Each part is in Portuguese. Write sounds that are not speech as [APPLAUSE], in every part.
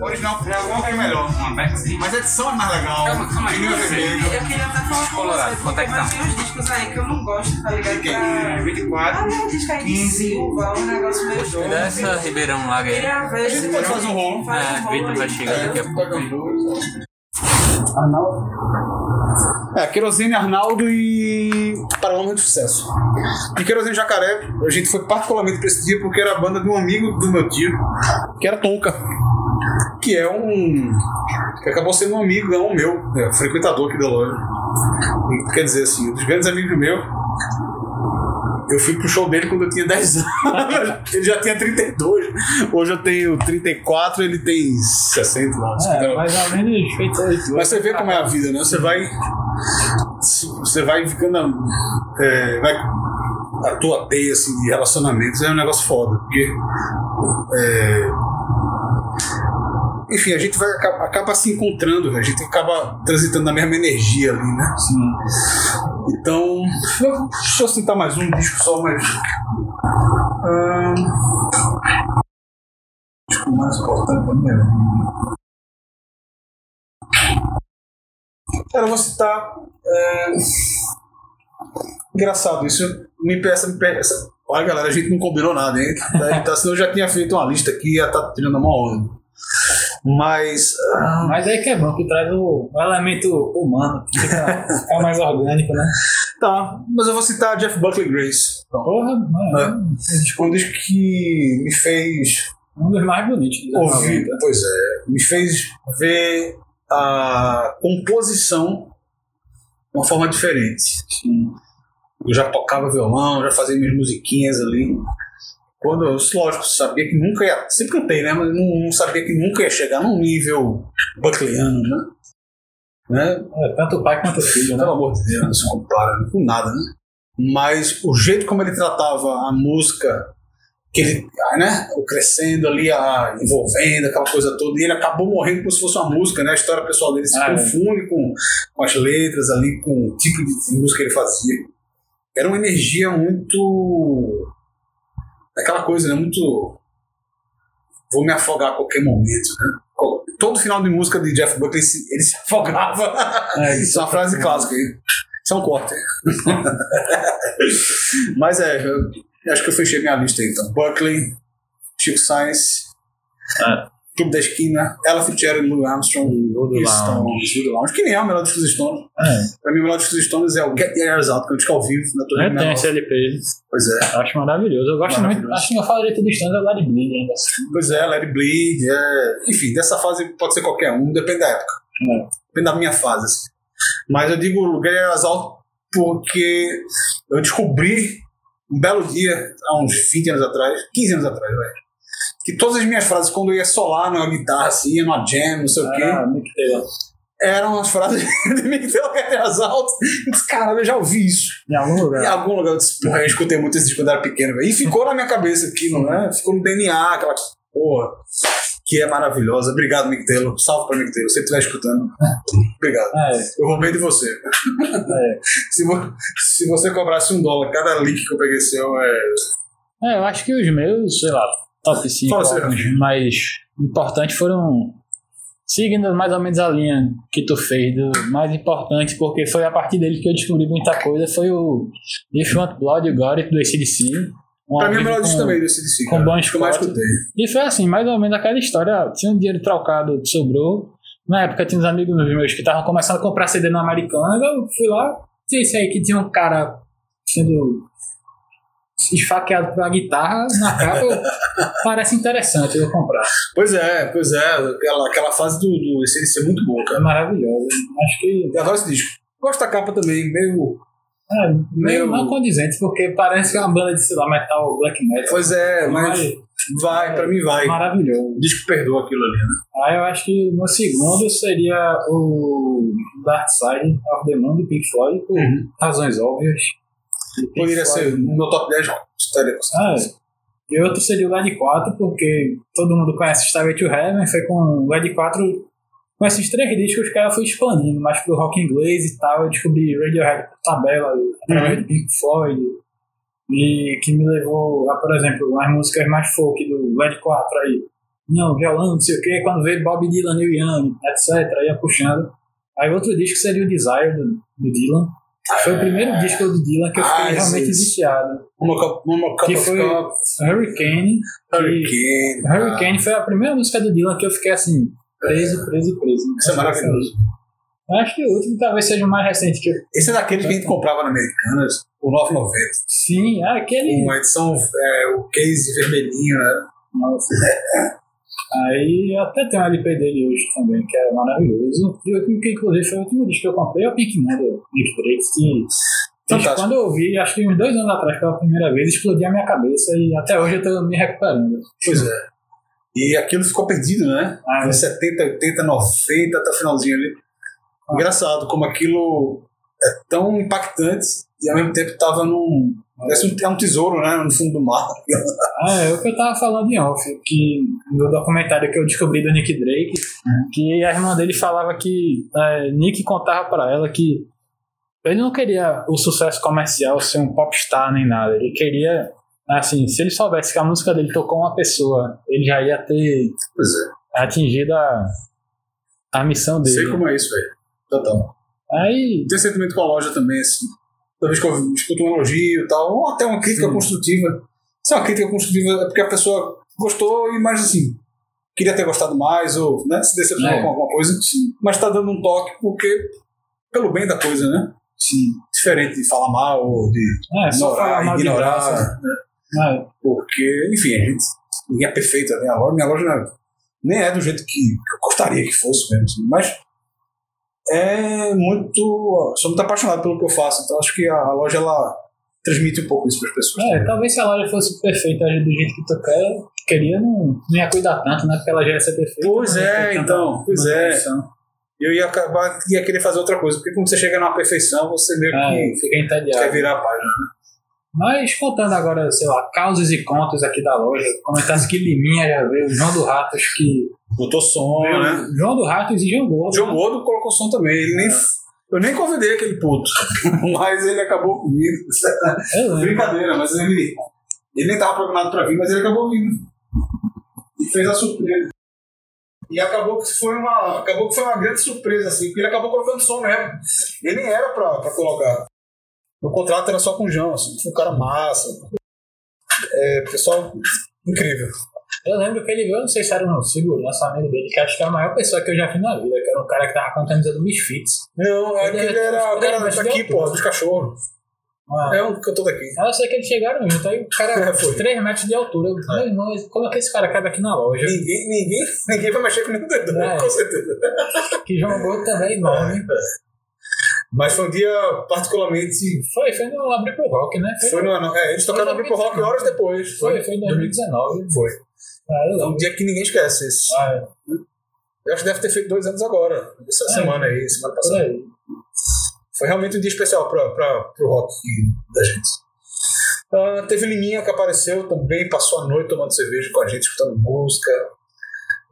O original é melhor. Mas a edição é mais legal. Calma, calma aí. Eu vermelho. queria até falar com Colorado, você, quanto é porque que tá? tem uns discos aí que eu não gosto, tá ligado? Fiquei Pra... 24. Ah, disco aí de 15. Silva, um negócio meio doido. Dessa Ribeirão Lago aí. A gente pode fazer um rolo. faz É, rolo Vitor vai chegar daqui a pouco. É, Querosene, Arnaldo e Paralama de Sucesso. E Querosene Jacaré, a gente foi particularmente pra esse dia porque era a banda de um amigo do meu tio, que era Tonka. Que é um. que acabou sendo um amigo, não meu, é, frequentador aqui da loja. E, quer dizer assim, um dos grandes amigos meus. Eu fui pro show dele quando eu tinha [LAUGHS] 10 anos. ele já tinha 32. Hoje eu tenho 34, ele tem 60 lá. É, mais ou menos feito isso. Mas você vê como é a vida, né? Você vai. Você vai ficando. É, vai, a tua teia assim, de relacionamentos é um negócio foda. Porque. é, enfim, a gente vai acaba, acaba se encontrando, a gente acaba transitando na mesma energia ali, né? Sim. Então. Deixa eu citar mais um disco só, mas. Ahn, disco mais importante pra minha vida. Cara, eu vou citar. é, Engraçado, isso me peça, me peça. Olha, galera, a gente não combinou nada, hein? Tá, senão eu já tinha feito uma lista aqui e ia estar tirando uma onda. Mas. ah, Mas aí que é bom, que traz o, o elemento humano, que fica, fica mais orgânico, né? [LAUGHS] tá, mas eu vou citar Jeff Buckley Grace. Porra, mano, Um disco que me fez um dos mais bonitos. ouvir, 90. pois é, me fez ver a composição de uma forma diferente. Sim. Eu já tocava violão, já fazia minhas musiquinhas ali. Quando eu, lógico, sabia que nunca ia. Sempre cantei, né? Mas não, não sabia que nunca ia chegar num nível buckleyano, né? né? É, tanto o pai quanto o filho, né? Pelo amor de Deus, não se compara com nada, né? Mas o jeito como ele tratava a música, que ele, ah, né? O crescendo ali, a, envolvendo aquela coisa toda, e ele acabou morrendo como se fosse uma música, né? A história pessoal dele se Ah, é. confunde com, com as letras ali, com o tipo de música que ele fazia. Era uma energia muito. Aquela coisa, né? Muito. Vou me afogar a qualquer momento, né? Todo final de música de Jeff Buckley ele se, ele se [LAUGHS] afogava. É, Isso é uma frase clássica. Isso é um corte. [LAUGHS] Mas é, eu acho que eu fechei minha lista aí, então. Buckley, Chico Sainz, É. Clube da Esquina, Ella Fitzgerald, Louis Armstrong, Voodoo. Stones. Voodoo Lounge, que nem é o melhor disco dos Stones. É. Pra mim, o melhor disco dos Stones é o Get the Airs Out, que é um disco ao vivo, na turnê Eu tenho esse LP, Pois é. acho maravilhoso. Eu gosto muito, Maravilhoso. acho que meu favorito do Stones é o Larry Bleed ainda. Pois é, It Bleed, é... enfim, dessa fase pode ser qualquer um, depende da época. É. Depende da minha fase. assim. Mas eu digo Get the Airs Out porque eu descobri um belo dia, há uns 20 anos atrás, 15 anos atrás, velho, que todas as minhas frases, quando eu ia solar numa guitarra, assim, ia numa jam, não sei o quê, Ah, Mick Taylor. eram as frases [LAUGHS] de Mick Taylor the Airs Out. Eu disse, caralho, eu já ouvi isso. Em algum Em lugar. algum lugar eu disse, porra, eu escutei muito esse quando era pequeno, velho. E ficou na minha cabeça aquilo, né? Ficou no DNA, aquela porra, que é maravilhosa. Obrigado, Mick Taylor. Salve pra Mick Taylor, se você estiver escutando. Obrigado. É, Eu roubei de você. é. [LAUGHS] Se, vo- se você cobrasse um dólar cada link que eu peguei seu, é. É, eu acho que os meus, sei lá, top 5 Fala, Sérgio. álbuns mais importantes foram seguindo mais ou menos a linha que tu fez do mais importante, porque foi a partir dele que eu descobri muita coisa, foi o If You Want Blood, You Got It, do ACDC. Um Pra mim, é melhor disco com- também desse DC. com cara. Bon que eu mais escutei. E foi assim, mais ou menos aquela história. Tinha um dinheiro trocado, sobrou. Na época tinha uns amigos meus que estavam começando a comprar CD na Americana. Eu fui lá, tinha esse aí que tinha um cara sendo esfaqueado por uma guitarra na capa. [LAUGHS] Parece interessante, eu vou comprar. Pois é, pois é. Aquela, aquela fase do, do ACDC é muito boa, É cara. maravilhoso. Acho que Eu adoro esse disco. Gosto da capa também, meio. é meio Meio- não condizente, porque parece que é uma banda de, sei lá, metal, black metal. Pois é, mas vai, pra mim vai. Maravilhoso. O disco perdoa aquilo ali, né? Aí eu acho que no segundo seria o Dark Side of the Moon do Pink Floyd, por Uhum. razões óbvias. Poderia ser no meu top 10 estaria Ah, é. E outro seria o LED 4, porque todo mundo conhece Starway to Heaven, foi com o LED 4, com esses três discos que ela foi expandindo, mais pro rock inglês e tal, eu descobri Radiohead por tabela, através Uhum. do Pink Floyd, e que me levou a, por exemplo, as músicas mais folk do LED 4 aí, não, violão, não sei o que, quando veio Bob Dylan, Neil Young, etc, ia puxando. Aí outro disco seria o Desire do, do Dylan. Foi o primeiro disco do Dylan que eu fiquei Ah, realmente viciado. Uma uma Que foi Hurricane. Hurricane. Hurricane foi a primeira música do Dylan que eu fiquei assim, preso, preso, preso. Isso é maravilhoso. Eu acho que o último talvez seja o mais recente que eu. Esse é daqueles que a gente comprava na Americanas, o 9,90. Sim, ah, aquele. Uma edição, é, o case vermelhinho, né? Nossa. [LAUGHS] Aí até tenho um LP dele hoje também, que é maravilhoso. E o último que inclusive foi o último disco que eu comprei, é o Pink Man do Nick Drake, que Fantástico. quando eu ouvi, acho que uns dois anos atrás, pela primeira vez, explodiu a minha cabeça e até hoje eu tô me recuperando. Pois é. E aquilo ficou perdido, né? Ah, Em 70, 80, 90, até o finalzinho ali. Engraçado como aquilo é tão impactante e ao mesmo tempo tava num. Parece um, é um tesouro, né? No fundo do mar. Ah, [LAUGHS] é o que eu tava falando em off, que no documentário que eu descobri do Nick Drake, que a irmã dele falava que é, Nick contava pra ela que ele não queria o sucesso comercial ser um popstar nem nada, ele queria, assim, se ele soubesse que a música dele tocou uma pessoa, ele já ia ter Pois é. atingido a, a missão dele. Sei como é isso, velho. Total. Aí, Tem sentimento com a loja também, assim. Toda vez que eu escuto um elogio e tal, ou até uma crítica Sim. construtiva. Se é uma crítica construtiva é porque a pessoa gostou e mais assim, queria ter gostado mais, ou né, se decepcionou É. com alguma coisa, mas tá dando um toque porque, pelo bem da coisa, né? sim, Diferente de falar mal ou de é, ignorar, ignorar. graça. É, Porque, enfim, a gente. Ninguém é perfeita, né? A loja, minha loja é- nem é do jeito que eu gostaria que fosse mesmo, assim, mas é muito. Sou muito apaixonado pelo que eu faço, então acho que a, loja ela transmite um pouco isso para as pessoas. É, também. talvez se a loja fosse perfeita do jeito que tu quer, queria, não, não ia cuidar tanto, né? Porque ela já ia ser perfeita. Pois ia é, então, pois é. manutenção. Eu ia acabar, ia querer fazer outra coisa, porque quando você chega numa perfeição, você meio É, que fica entediado. quer virar a página. Mas contando agora, sei lá, causos e contos aqui da loja, comentando que Liminha já veio, João do Ratos que. Botou som, né? João do Ratos e João Gordo. João né? Gordo colocou som também. Ele nem, eu nem convidei aquele puto, [LAUGHS] mas ele acabou comigo. Eu lembro. Brincadeira, mas ele, ele nem estava programado para vir, mas ele acabou vindo. E fez a surpresa. E acabou que foi uma, acabou que foi uma grande surpresa, assim, porque ele acabou colocando som mesmo. Ele nem era pra, pra colocar. O contrato era só com o João, assim, foi um cara massa. É, pessoal incrível. Eu lembro que ele veio, não sei se era um segurança amigo dele, que acho que é a maior pessoa que eu já vi na vida, que era um cara que tava com a camisa do Misfits. Não, é Ele que ele era era o cara daqui, pô, dos cachorros. Ah, É um cantor daqui. Eu sei que eles chegaram junto, aí o cara, [LAUGHS] É, foi. 3 metros de altura. Eu, meu irmão, como é que esse cara cabe aqui na loja? Ninguém, ninguém, ninguém vai mexer com nenhum dedo, É. com certeza. Que João Gordo também é enorme. Mas foi um dia particularmente. Foi, foi no Abrir pro Rock, né? Foi no ano. É, eles tocaram no Grupo Rock horas depois. Foi, foi em 2019. Foi. Ah, É um dia que ninguém esquece esse. Ah, é, Eu acho que deve ter feito dois anos agora. Essa É. semana aí, semana passada. aí. Foi realmente um dia especial para pro rock da gente. Ah, teve Liminha que apareceu também, passou a noite tomando cerveja com a gente, escutando música.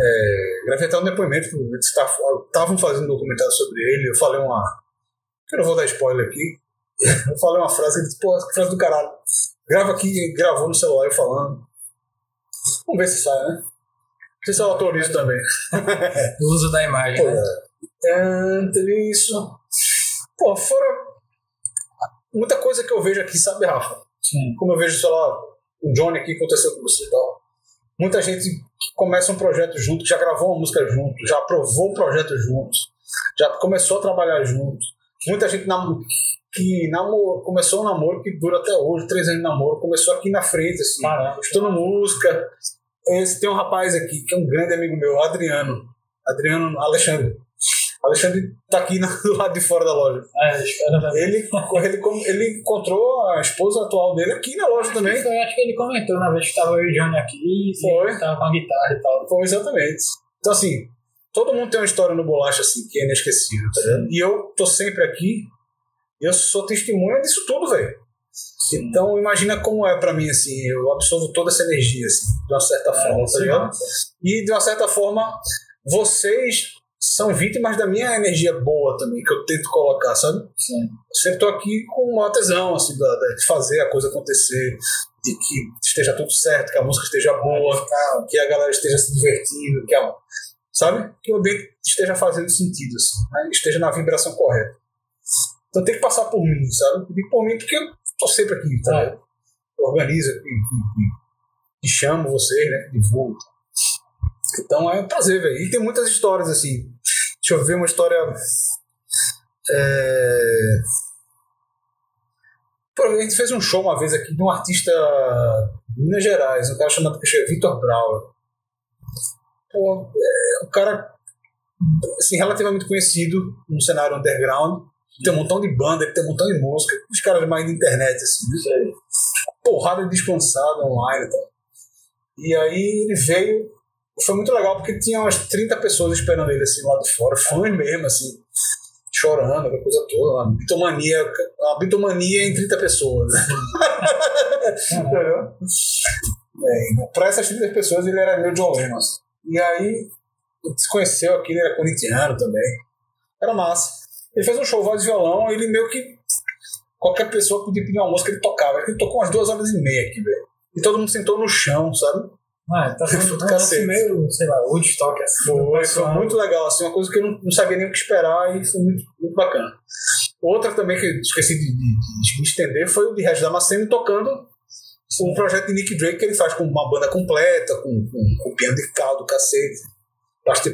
É, gravei até um depoimento, eles estavam fazendo um documentário sobre ele. Eu falei uma. Que Eu não vou dar spoiler aqui. Eu falei uma frase, ele disse, pô, que frase do caralho. Grava aqui, gravou no celular eu falando. Vamos ver se sai, né? Não sei se eu autorizo também. [LAUGHS] O uso da imagem, né? É, teve isso. Pô, fora muita coisa que eu vejo aqui, sabe, Rafa? Sim. Como eu vejo, sei lá, o Johnny aqui aconteceu com você e tal. Muita gente que começa um projeto junto, já gravou uma música junto, já aprovou um projeto junto, já começou a trabalhar junto. Muita gente nam que namor começou um namoro que dura até hoje, três anos de namoro, começou aqui na frente, assim, estudando música. Esse, tem um rapaz aqui que é um grande amigo meu, Adriano. Adriano Alexandre. Alexandre tá aqui [LAUGHS] do lado de fora da loja. É. Ele, ele, ele encontrou a esposa atual dele aqui na loja também. Foi, acho que ele comentou na vez que tava eu e o Johnny aqui, Foi. tava com a guitarra e tal. Foi exatamente. Então, assim, todo mundo tem uma história no bolacha assim, que é inesquecível, tá ligado? E eu tô sempre aqui, eu sou testemunha disso tudo, velho. Então, imagina como é pra mim, assim, eu absorvo toda essa energia, assim, de uma certa forma, tá ligado? E de uma certa forma, vocês são vítimas da minha energia boa também, que eu tento colocar, sabe? Sim. Eu sempre tô aqui com uma tesão, assim, de fazer a coisa acontecer, de que esteja tudo certo, que a música esteja boa, que a galera esteja se divertindo, que a, sabe? Que o ambiente esteja fazendo sentido, assim, né? esteja na vibração correta. Então tem que passar por mim, sabe? Tem por mim porque eu tô sempre aqui, tá? É. organizo, e, chamo vocês, né? Divulgo. Então é um prazer, velho. E tem muitas histórias assim. Deixa eu ver uma história. É... A gente fez um show uma vez aqui de um artista de Minas Gerais, um cara chamado Vitor Brauer. Pô, é um cara assim, relativamente conhecido no cenário underground. Tem um montão de banda, tem um montão de música. Os caras mais da internet, assim, né? Porrada de descansada online e tal. E aí ele veio, foi muito legal porque tinha umas 30 pessoas esperando ele assim lá de fora, fãs mesmo, assim, chorando, aquela coisa toda, uma bitomania, uma bitomania em 30 pessoas. [LAUGHS] Entendeu? É, pra essas 30 pessoas ele era meio John Lennon. assim. E aí se conheceu aqui, ele era corintiano também. Era massa. Ele fez um show voz e violão, ele meio que qualquer pessoa podia pedir uma música, ele tocava. Ele tocou umas duas horas e meia aqui, velho. E todo mundo sentou no chão, sabe? Ah, tá [LAUGHS] sendo Foi do cacete. meio, sei lá, Woodstock assim. Foi, foi muito legal, assim, uma coisa que eu não, não sabia nem o que esperar e foi muito, muito bacana. Outra também que eu esqueci de, de, de me estender foi o de Regis Damasceno tocando o projeto de Nick Drake que ele faz com uma banda completa, com, com, com piano de caldo, cacete,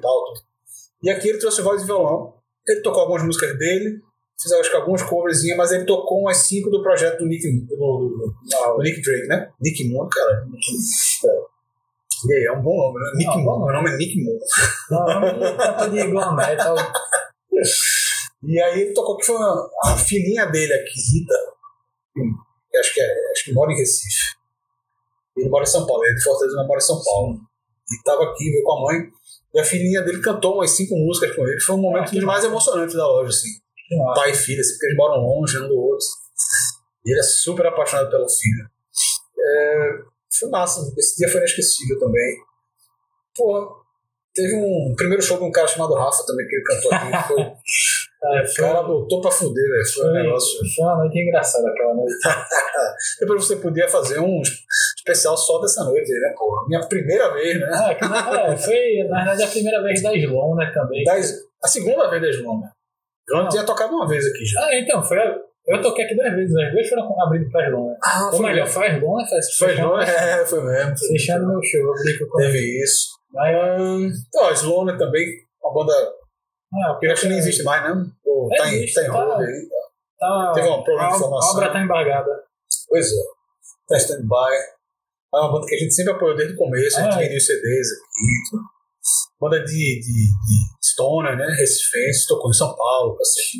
pau, tudo. E aqui ele trouxe voz e violão, ele tocou algumas músicas dele, fez acho que algumas coverzinhas, mas ele tocou umas cinco do projeto do Nick, do, do- do- do Nick Drake, né? Nick Moon, cara. E aí, é um bom nome, né? Nick Não, Moon, meu nome é Nick Moon. Não, tanto de glam metal. E aí ele tocou que foi uma- a filhinha dele aqui, Rita, que acho que, é, acho que mora em Recife. Ele mora em São Paulo, ele é de Fortaleza, mas mora em São Paulo. E estava aqui, veio com a mãe, e a filhinha dele cantou umas cinco músicas com ele. Foi um momento Ah, mais emocionantes da loja, assim. Pai e filha, assim, porque eles moram longe um do outro. E ele é super apaixonado pela filha. É, foi massa, esse dia foi inesquecível também. Pô, teve um primeiro show de um cara chamado Rafa também, que ele cantou aqui. Foi, [LAUGHS] É, o foi, cara botou pra fuder, velho. Foi um foi, negócio. foi uma noite engraçada aquela noite. [LAUGHS] Depois você podia fazer um especial só dessa noite, né, pô? Minha primeira vez, né? Na- é, foi, na verdade, a primeira vez da Slon, né, também. Das, a segunda vez da João, né? Eu Não. tinha tocado uma vez aqui já. Ah, então, foi. a- Eu toquei aqui duas vezes, as duas foram abrindo pra Slon, né? Ah, Ou melhor, foi a Slon, né? Foi é, foi mesmo. Fechando meu show, eu Teve isso. Mas, Então, a Sloane também, uma banda ah, que eu acho que nem existe mais, né? Ou tá em, Existe, tá em tá. hold aí. Tá, Teve um problema de formação. a obra tá embargada. Pois é. Tá stand-by. É uma banda que a gente sempre apoiou desde o começo, a gente é. vendeu CDs aqui. tudo. Banda de, de, de Stoner, né? Recifense, tocou em São Paulo, cacete.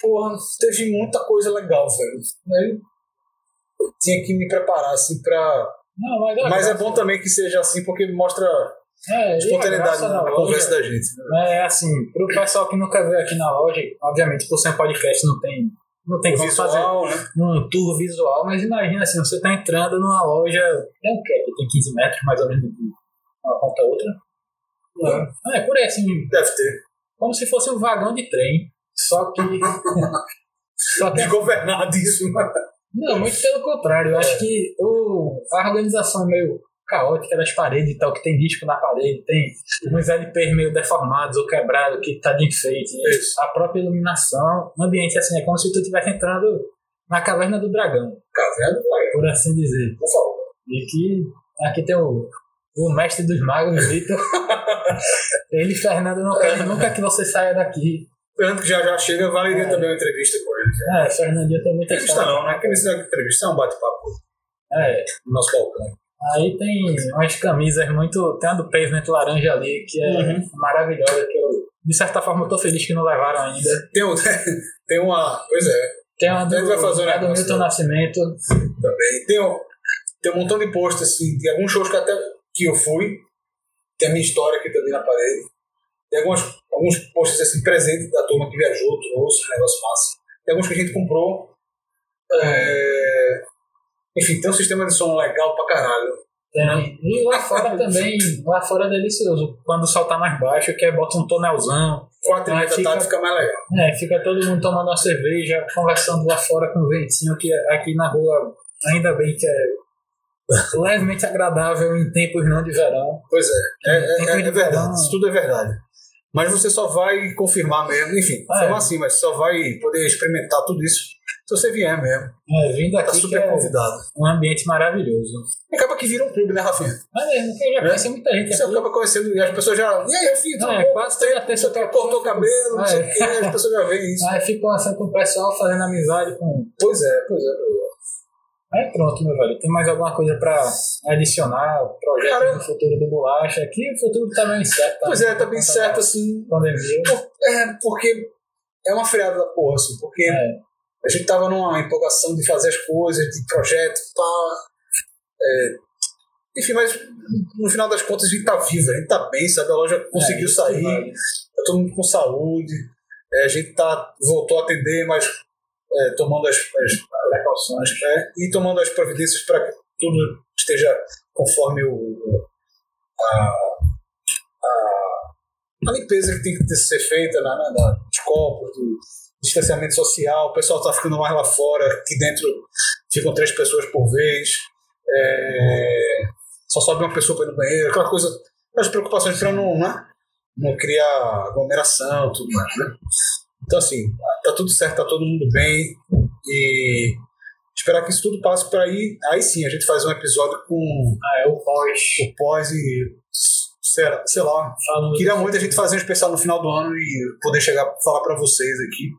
Porra, teve muita coisa legal, velho. Eu tinha que me preparar, assim, pra. Não, mas, Mas é bom também que seja assim, porque mostra É, espontaneidade na, loja conversa da gente. É assim, pro pessoal que nunca veio aqui na loja, obviamente por ser um podcast não tem, não tem O como fazer visual, né? um tour visual, mas imagina assim, você tá entrando numa loja, é o quê? Que tem 15 metros mais ou menos de uma ponta a outra. É, é por aí assim, Deve ter. como se fosse um vagão de trem, só que... [LAUGHS] só que Desgovernadíssimo. Não, muito pelo contrário. Eu acho que o, a organização meio caótica das paredes e tal, que tem disco na parede, tem uns LPs meio deformados ou quebrados que tá de enfeite. Isso. A própria iluminação, o ambiente assim, é como se tu estivesse entrando na caverna do dragão, Caverna do Lago, por assim dizer. por favor. E que aqui tem o, o mestre dos magos, Vitor. [LAUGHS] Ele, Fernando, não quer nunca que você saia daqui. Tanto que já já chega, valeria É. também uma entrevista com ele. É, Fernandinho tem muita Entrevista não, né? Aquele negócio de entrevista é um bate-papo É, no nosso balcão. Aí tem umas camisas muito. Tem a do Pavement laranja ali, que é Uhum. maravilhosa, que eu, de certa forma, eu tô feliz que não levaram ainda. Tem, um, [LAUGHS] tem uma. Pois é, Tem uma do, vai fazer um a do Milton? Nascimento. também. Tem um, tem um montão de posts, assim, de alguns shows que até que eu fui. Tem a minha história aqui também na parede. Tem algumas, alguns posts assim, presentes da turma que viajou, trouxe, um negócio massa. Tem alguns que a gente comprou. É, Enfim, tem um sistema de som legal pra caralho. Tem. E lá fora [LAUGHS] também, lá fora é delicioso. Quando o sol tá mais baixo, que é bota um tonelzão. Quatro e meia da fica- tarde fica mais legal. É, fica todo mundo tomando uma cerveja, conversando lá fora com o ventinho, que aqui na rua Ainda bem que é [LAUGHS] levemente agradável em tempos não de verão. Pois é, é, é- é- é verdade, isso tudo é verdade. Mas você só vai confirmar mesmo, enfim, Ah, é. assim, mas só vai poder experimentar tudo isso se você vier mesmo. É, vindo Tá aqui que super é convidado. um ambiente maravilhoso. E acaba que vira um clube, né, Rafinha? Mas mesmo, porque eu já É. conheci muita gente Você aqui. acaba conhecendo e as pessoas já. E aí, Rafinha, É, bom? quase toda Você terça cortou o cabelo, não sei É. o quê, as pessoas já veem isso. [LAUGHS] Aí fico conversando com o pessoal, fazendo amizade com. Pois é, pois é. Aí pronto, meu velho. Tem mais alguma coisa pra adicionar? Projeto Cara, do futuro do Bolacha? Aqui o futuro tá bem certo. Pois é, tá bem certo assim. Pandemia. É, porque é uma freada da porra, assim, porque É. a gente tava numa empolgação de fazer as coisas, de projeto, pá. é, enfim, mas no final das contas a gente tá vivo, a gente tá bem, sabe? A loja conseguiu É, isso que sair, vale. tá todo mundo com saúde, é, a gente tá, voltou a atender, mas é, tomando as, as precauções é, e tomando as providências para que tudo esteja conforme o, a, a, a limpeza que tem que ser feita na, na, na- dos copos, do distanciamento social, o pessoal está ficando mais lá fora, aqui dentro ficam três pessoas por vez, é, só sobe uma pessoa para ir no banheiro, aquela coisa, as preocupações para não, né, não criar aglomeração, tudo mais, né? Então, assim, tá tudo certo, tá todo mundo bem e esperar que isso tudo passe para aí. Aí sim, a gente faz um episódio com Ah, é o pós. o pós e sei, sei lá. Falando Queria muito a gente fazer um especial no final do ano e poder chegar falar para vocês aqui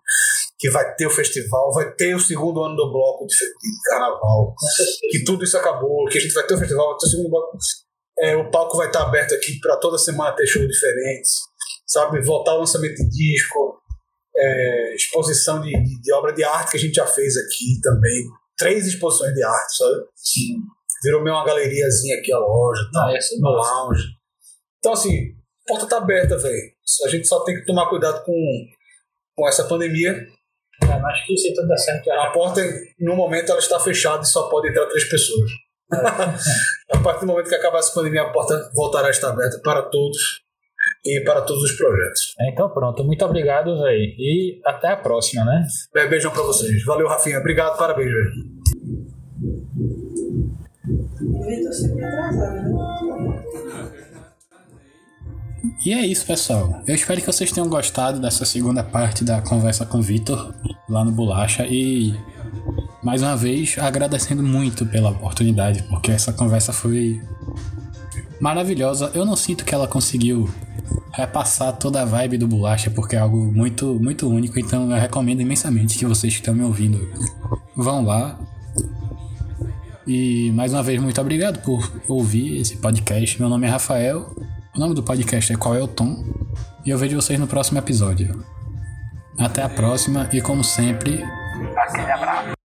que vai ter o festival, vai ter o segundo ano do bloco de, carnaval, que tudo isso acabou, que a gente vai ter o festival, vai ter o segundo bloco. É, o palco vai estar aberto aqui para toda semana ter shows diferentes, sabe? Voltar ao lançamento de disco, é, exposição de, de, de obra de arte que a gente já fez aqui também. Três exposições de arte, sabe? Sim. Virou meio uma galeriazinha aqui a loja, Não, essa é no lounge. Então, assim, a porta tá aberta, velho. A gente só tem que tomar cuidado com, com essa pandemia. É, mas acho que se tudo der certo, A porta, no momento, ela está fechada e só pode entrar três pessoas. [LAUGHS] a partir do momento que acabar essa pandemia, a porta voltará a estar aberta para todos e para todos os projetos. É, Então pronto, muito obrigado, velho. E até a próxima, né? Be- Beijão pra vocês. Valeu, Rafinha. Obrigado, parabéns, velho. Vitor sempre atrasado, né? E é isso, pessoal. Eu espero que vocês tenham gostado dessa segunda parte da conversa com o Vitor lá no Bolacha e mais uma vez agradecendo muito pela oportunidade, porque essa conversa foi maravilhosa. Eu não sinto que ela conseguiu repassar toda a vibe do Bolacha, porque é algo muito muito único, então eu recomendo imensamente que vocês que estão me ouvindo vão lá. E mais uma vez muito obrigado por ouvir esse podcast. Meu nome é Rafael. O nome do podcast é Qual é o Tom? E eu vejo vocês no próximo episódio. Até a próxima e como sempre, Aquele abraço.